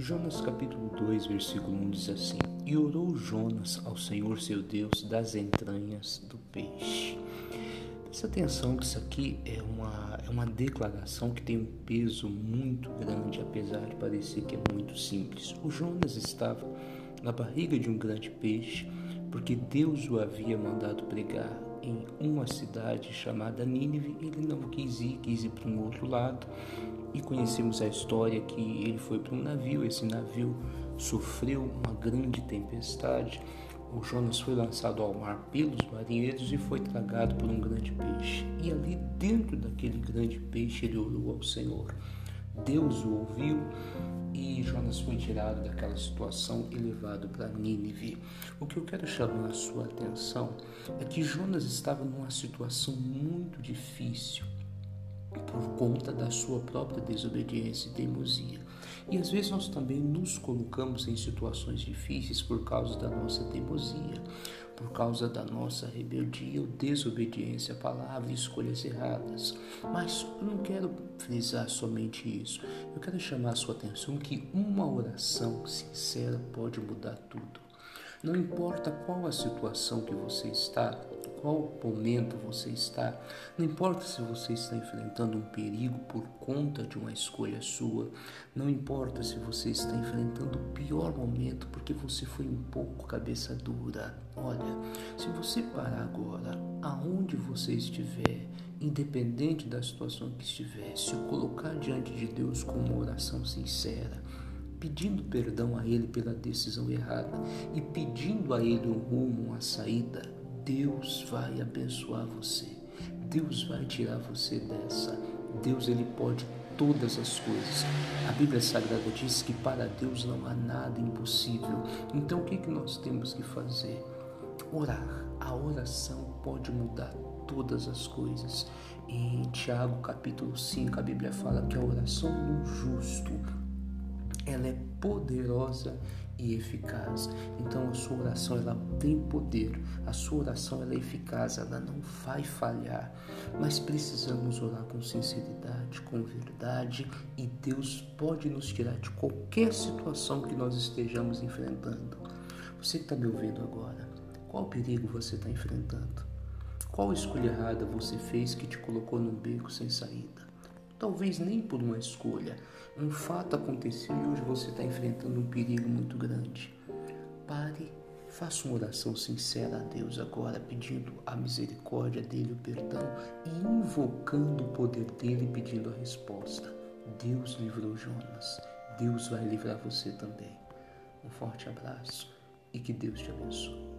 Jonas capítulo 2, versículo 1 diz assim: E orou Jonas ao Senhor seu Deus das entranhas do peixe. Presta atenção que isso aqui é uma, é uma declaração que tem um peso muito grande, apesar de parecer que é muito simples. O Jonas estava na barriga de um grande peixe, porque Deus o havia mandado pregar em uma cidade chamada Nínive. Ele não quis ir, quis ir para um outro lado. E conhecemos a história que ele foi para um navio. Esse navio sofreu uma grande tempestade. O Jonas foi lançado ao mar pelos marinheiros e foi tragado por um grande peixe. E ali dentro daquele grande peixe ele orou ao Senhor. Deus o ouviu e Jonas foi tirado daquela situação e levado para Nínive. O que eu quero chamar a sua atenção é que Jonas estava numa situação muito difícil conta da sua própria desobediência e teimosia. E às vezes nós também nos colocamos em situações difíceis por causa da nossa teimosia, por causa da nossa rebeldia ou desobediência à palavra e escolhas erradas. Mas eu não quero frisar somente isso. Eu quero chamar a sua atenção que uma oração sincera pode mudar tudo. Não importa qual a situação que você está, qual momento você está, não importa se você está enfrentando um perigo por conta de uma escolha sua, não importa se você está enfrentando o pior momento porque você foi um pouco cabeça dura. Olha, se você parar agora, aonde você estiver, independente da situação que estiver, se colocar diante de Deus com uma oração sincera, pedindo perdão a Ele pela decisão errada e pedindo a Ele um rumo, uma saída, Deus vai abençoar você. Deus vai tirar você dessa. Deus ele pode todas as coisas. A Bíblia Sagrada diz que para Deus não há nada impossível. Então o que, que nós temos que fazer? Orar. A oração pode mudar todas as coisas. Em Tiago capítulo 5, a Bíblia fala que a oração do justo ela é poderosa e eficaz. Então a sua oração ela tem poder, a sua oração ela é eficaz, ela não vai falhar. Mas precisamos orar com sinceridade, com verdade e Deus pode nos tirar de qualquer situação que nós estejamos enfrentando. Você que está me ouvindo agora, qual perigo você está enfrentando? Qual escolha errada você fez que te colocou num beco sem saída? Talvez nem por uma escolha. Um fato aconteceu e hoje você está enfrentando um perigo muito grande. Pare, faça uma oração sincera a Deus agora, pedindo a misericórdia dele, o perdão e invocando o poder dele, pedindo a resposta. Deus livrou Jonas. Deus vai livrar você também. Um forte abraço e que Deus te abençoe.